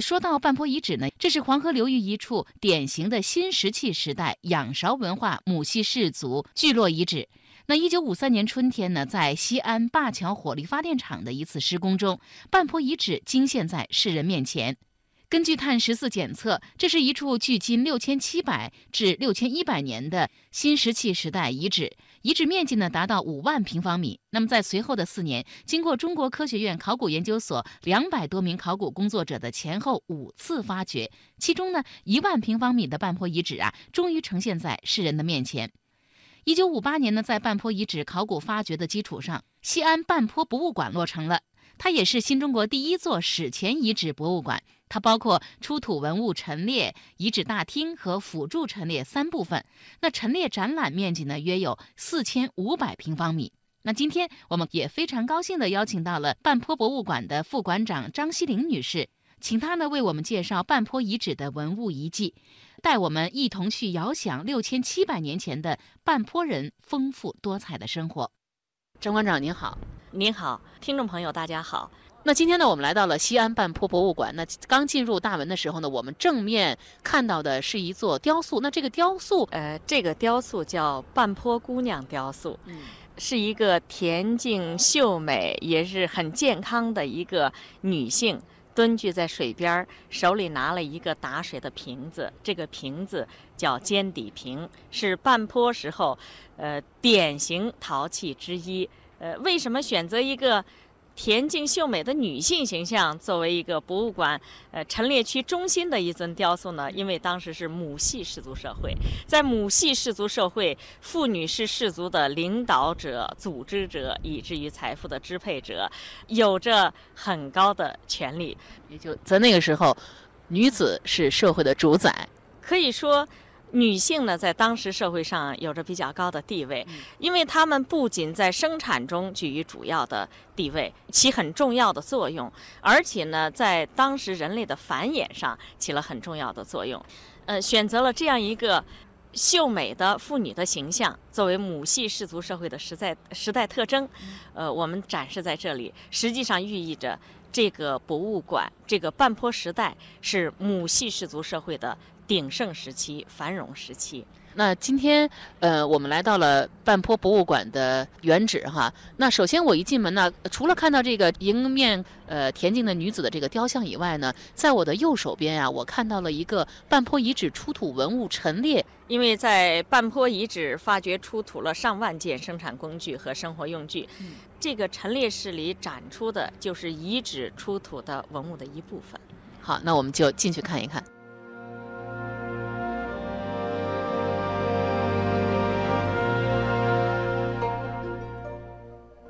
说到半坡遗址呢，这是黄河流域一处典型的新石器时代仰韶文化母系氏族聚落遗址。那一九五三年春天呢，在西安灞桥火力发电厂的一次施工中，半坡遗址惊现在世人面前。根据碳十四检测，这是一处距今六千七百至六千一百年的新石器时代遗址，遗址面积呢达到五万平方米。那么在随后的四年，经过中国科学院考古研究所两百多名考古工作者的前后五次发掘，其中呢一万平方米的半坡遗址啊，终于呈现在世人的面前。一九五八年呢，在半坡遗址考古发掘的基础上，西安半坡博物馆落成了。它也是新中国第一座史前遗址博物馆。它包括出土文物陈列、遗址大厅和辅助陈列三部分。那陈列展览面积呢，约有四千五百平方米。那今天我们也非常高兴地邀请到了半坡博物馆的副馆长张西玲女士，请她呢为我们介绍半坡遗址的文物遗迹。带我们一同去遥想六千七百年前的半坡人丰富多彩的生活。张馆长您好，您好，听众朋友大家好。那今天呢，我们来到了西安半坡博物馆。那刚进入大门的时候呢，我们正面看到的是一座雕塑。那这个雕塑，呃，这个雕塑叫半坡姑娘雕塑，嗯，是一个恬静秀美，也是很健康的一个女性。蹲踞在水边，手里拿了一个打水的瓶子。这个瓶子叫尖底瓶，是半坡时候，呃，典型陶器之一。呃，为什么选择一个？恬静秀美的女性形象作为一个博物馆呃陈列区中心的一尊雕塑呢，因为当时是母系氏族社会，在母系氏族社会，妇女是氏族的领导者、组织者，以至于财富的支配者，有着很高的权利。也就在那个时候，女子是社会的主宰，可以说。女性呢，在当时社会上有着比较高的地位，因为她们不仅在生产中居于主要的地位，起很重要的作用，而且呢，在当时人类的繁衍上起了很重要的作用。呃，选择了这样一个秀美的妇女的形象作为母系氏族社会的时代时代特征，呃，我们展示在这里，实际上寓意着这个博物馆，这个半坡时代是母系氏族社会的。鼎盛时期、繁荣时期。那今天，呃，我们来到了半坡博物馆的原址哈。那首先我一进门呢，除了看到这个迎面呃恬静的女子的这个雕像以外呢，在我的右手边呀，我看到了一个半坡遗址出土文物陈列。因为在半坡遗址发掘出土了上万件生产工具和生活用具，这个陈列室里展出的就是遗址出土的文物的一部分。好，那我们就进去看一看。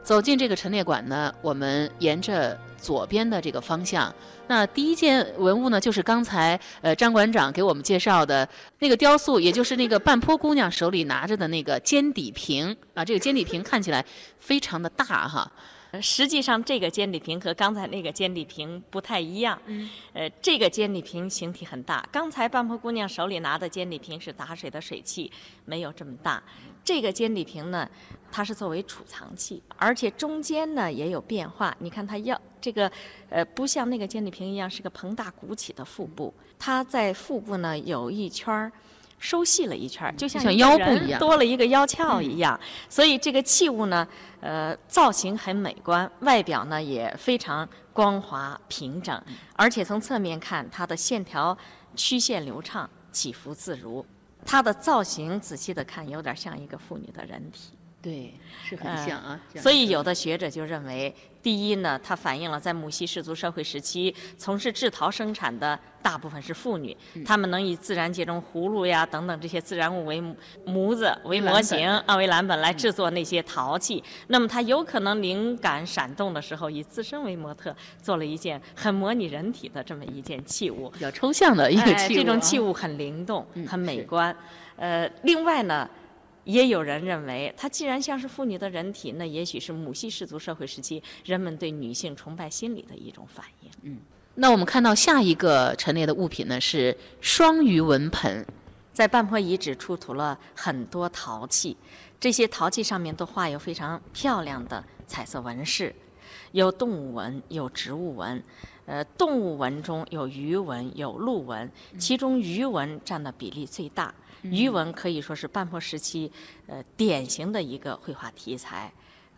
走进这个陈列馆呢，我们沿着左边的这个方向，那第一件文物呢，就是刚才呃张馆长给我们介绍的那个雕塑，也就是那个半坡姑娘手里拿着的那个尖底瓶啊。这个尖底瓶看起来非常的大哈。实际上，这个尖底瓶和刚才那个尖底瓶不太一样。嗯。呃，这个尖底瓶形体很大。刚才半坡姑娘手里拿的尖底瓶是打水的水器，没有这么大。这个尖底瓶呢，它是作为储藏器，而且中间呢也有变化。你看它要这个，呃，不像那个尖底瓶一样是个膨大鼓起的腹部，它在腹部呢有一圈儿。收细了一圈，就像腰部一样，多了一个腰鞘一样。所以这个器物呢，呃，造型很美观，外表呢也非常光滑平整，而且从侧面看，它的线条曲线流畅，起伏自如。它的造型仔细的看，有点像一个妇女的人体。对，是很像啊。所以有的学者就认为，第一呢，它反映了在母系氏族社会时期，从事制陶生产的大部分是妇女，她们能以自然界中葫芦呀等等这些自然物为模子、为模型啊为蓝本来制作那些陶器。那么它有可能灵感闪动的时候，以自身为模特，做了一件很模拟人体的这么一件器物，比较抽象的一个器物。这种器物很灵动，很美观。呃，另外呢。也有人认为，它既然像是妇女的人体，那也许是母系氏族社会时期人们对女性崇拜心理的一种反应。嗯，那我们看到下一个陈列的物品呢是双鱼纹盆，在半坡遗址出土了很多陶器，这些陶器上面都画有非常漂亮的彩色纹饰，有动物纹，有植物纹。呃，动物纹中有鱼纹、有鹿纹，其中鱼纹占的比例最大。鱼纹可以说是半坡时期呃典型的一个绘画题材，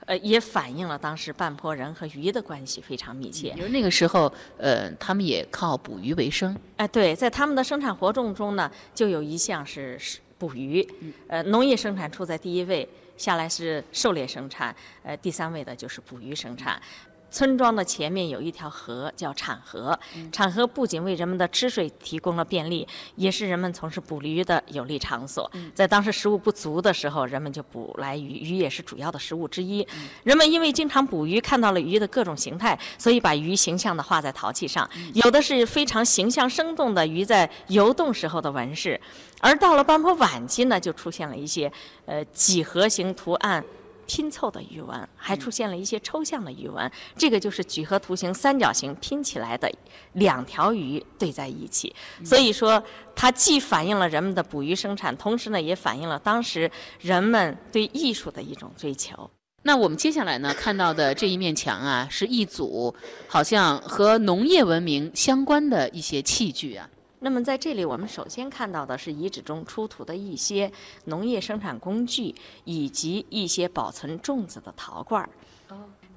呃，也反映了当时半坡人和鱼的关系非常密切。比如那个时候，呃，他们也靠捕鱼为生。哎，对，在他们的生产活动中呢，就有一项是捕鱼。呃，农业生产处在第一位，下来是狩猎生产，呃，第三位的就是捕鱼生产。村庄的前面有一条河，叫产河。产河不仅为人们的吃水提供了便利，也是人们从事捕鱼的有利场所。在当时食物不足的时候，人们就捕来鱼，鱼也是主要的食物之一。人们因为经常捕鱼，看到了鱼的各种形态，所以把鱼形象的画在陶器上。有的是非常形象生动的鱼在游动时候的纹饰，而到了半坡晚期呢，就出现了一些呃几何形图案。拼凑的鱼纹，还出现了一些抽象的鱼纹。这个就是几何图形、三角形拼起来的两条鱼对在一起。所以说，它既反映了人们的捕鱼生产，同时呢，也反映了当时人们对艺术的一种追求。那我们接下来呢看到的这一面墙啊，是一组好像和农业文明相关的一些器具啊。那么在这里，我们首先看到的是遗址中出土的一些农业生产工具，以及一些保存粽子的陶罐儿。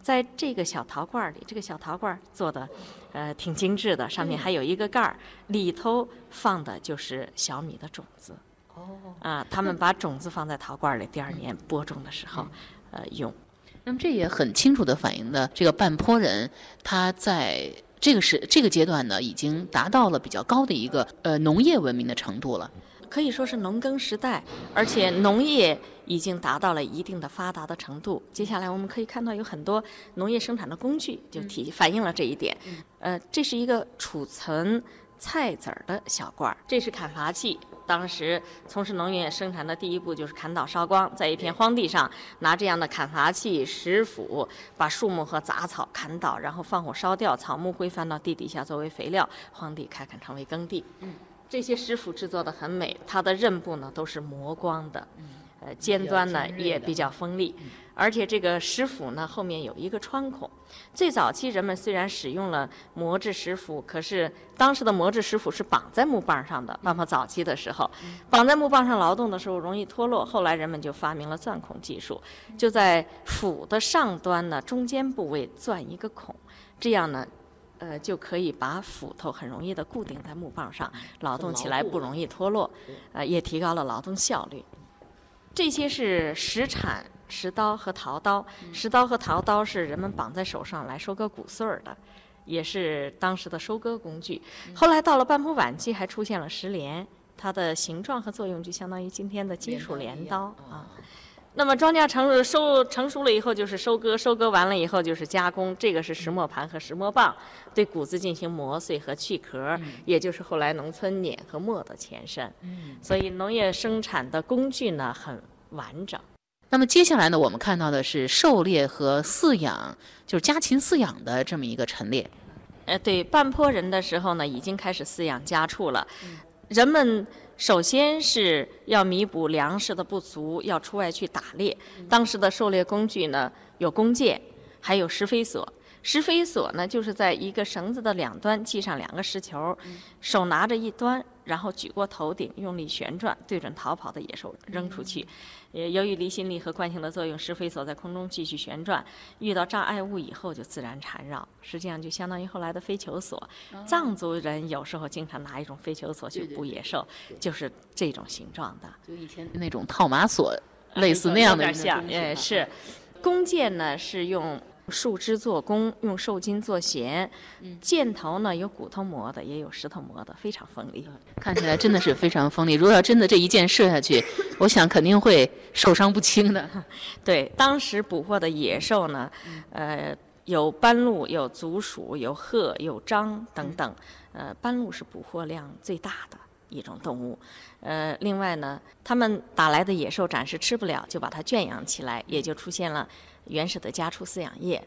在这个小陶罐儿里，这个小陶罐儿做的，呃，挺精致的，上面还有一个盖儿，里头放的就是小米的种子。哦。啊，他们把种子放在陶罐儿里，第二年播种的时候，呃，用。那么这也很清楚地反映了这个半坡人他在。这个是这个阶段呢，已经达到了比较高的一个呃农业文明的程度了，可以说是农耕时代，而且农业已经达到了一定的发达的程度。接下来我们可以看到有很多农业生产的工具，就体反映了这一点。呃，这是一个储存菜籽儿的小罐儿，这是砍伐器。当时从事农业生产的第一步就是砍倒烧光，在一片荒地上拿这样的砍伐器、石斧，把树木和杂草砍倒，然后放火烧掉，草木灰翻到地底下作为肥料，荒地开垦成为耕地。嗯，这些石斧制作的很美，它的刃部呢都是磨光的。呃，尖端呢也比较锋利，而且这个石斧呢后面有一个穿孔。最早期人们虽然使用了磨制石斧，可是当时的磨制石斧是绑在木棒上的。那么早期的时候，绑在木棒上劳动的时候容易脱落。后来人们就发明了钻孔技术，就在斧的上端呢中间部位钻一个孔，这样呢，呃就可以把斧头很容易的固定在木棒上，劳动起来不容易脱落，呃也提高了劳动效率。这些是石铲、石刀和陶刀。石刀和陶刀是人们绑在手上来收割谷穗儿的，也是当时的收割工具。后来到了半坡晚期，还出现了石镰，它的形状和作用就相当于今天的金属镰刀啊。那么庄稼成收成熟了以后就是收割，收割完了以后就是加工。这个是石磨盘和石磨棒，对谷子进行磨碎和去壳，也就是后来农村碾和磨的前身。所以农业生产的工具呢很完整。那么接下来呢，我们看到的是狩猎和饲养，就是家禽饲养的这么一个陈列。呃，对，半坡人的时候呢，已经开始饲养家畜了。人们。首先是要弥补粮食的不足，要出外去打猎。当时的狩猎工具呢，有弓箭，还有石飞索。石飞索呢，就是在一个绳子的两端系上两个石球，手拿着一端，然后举过头顶，用力旋转，对准逃跑的野兽扔出去。由于离心力和惯性的作用，石飞索在空中继续旋转，遇到障碍物以后就自然缠绕。实际上就相当于后来的飞球索。藏族人有时候经常拿一种飞球索去捕野兽，就是这种形状的。就以前那种套马索，类似那样的。有点像，哎，是。弓箭呢是用。树枝做弓，用兽筋做弦。箭头呢有骨头磨的，也有石头磨的，非常锋利。看起来真的是非常锋利。如果要真的这一箭射下去，我想肯定会受伤不轻的。对，当时捕获的野兽呢，呃，有斑鹿、有足鼠、有鹤、有獐等等。呃，斑鹿是捕获量最大的一种动物。呃，另外呢，他们打来的野兽暂时吃不了，就把它圈养起来，也就出现了。原始的家畜饲养业，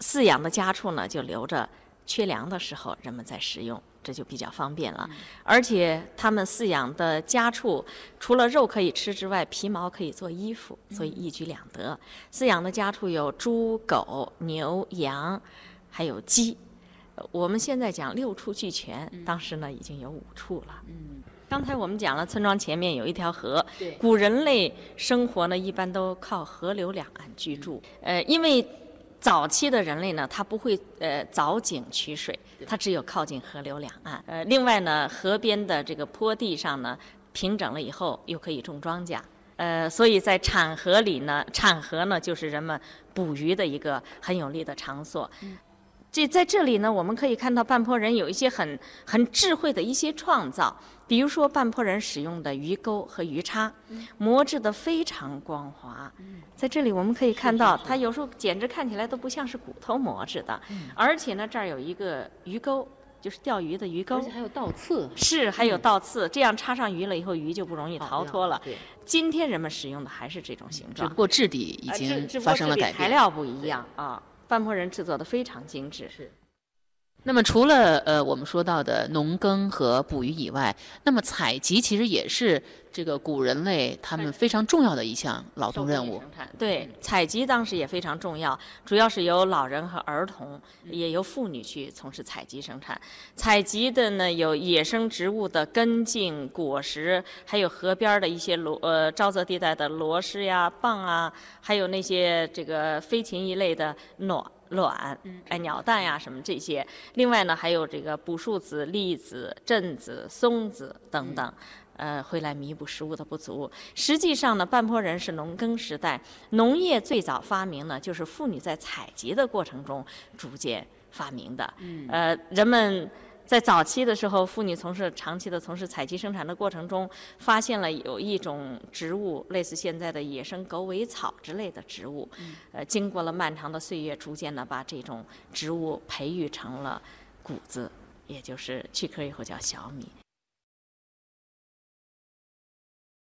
饲养的家畜呢，就留着缺粮的时候人们再食用，这就比较方便了。而且他们饲养的家畜，除了肉可以吃之外，皮毛可以做衣服，所以一举两得。饲养的家畜有猪、狗、牛、羊，还有鸡。呃我们现在讲六处俱全，当时呢已经有五处了。嗯，刚才我们讲了，村庄前面有一条河，古人类生活呢一般都靠河流两岸居住。呃，因为早期的人类呢，他不会呃凿井取水，他只有靠近河流两岸。呃，另外呢，河边的这个坡地上呢，平整了以后又可以种庄稼。呃，所以在产河里呢，产河呢就是人们捕鱼的一个很有利的场所。这在这里呢，我们可以看到半坡人有一些很很智慧的一些创造，比如说半坡人使用的鱼钩和鱼叉，磨制的非常光滑。在这里我们可以看到，它有时候简直看起来都不像是骨头磨制的，而且呢，这儿有一个鱼钩，就是钓鱼的鱼钩而且。还有倒刺，是，还有倒刺，这样插上鱼了以后，鱼就不容易逃脱了。对，今天人们使用的还是这种形状只不，过质地已经发生了改变材。料不一样啊。半坡人制作的非常精致。那么除了呃我们说到的农耕和捕鱼以外，那么采集其实也是这个古人类他们非常重要的一项劳动任务。对，采集当时也非常重要，主要是由老人和儿童，也由妇女去从事采集生产。采集的呢有野生植物的根茎、果实，还有河边儿的一些螺呃沼泽地带的螺蛳呀、蚌啊，还有那些这个飞禽一类的卵。卵，哎，鸟蛋呀，什么这些。另外呢，还有这个捕树子、栗子、榛子、松子等等。呃，会来弥补食物的不足。实际上呢，半坡人是农耕时代，农业最早发明呢，就是妇女在采集的过程中逐渐发明的。嗯呃，人们在早期的时候，妇女从事长期的从事采集生产的过程中，发现了有一种植物，类似现在的野生狗尾草之类的植物。呃，经过了漫长的岁月，逐渐的把这种植物培育成了谷子，也就是去壳以后叫小米。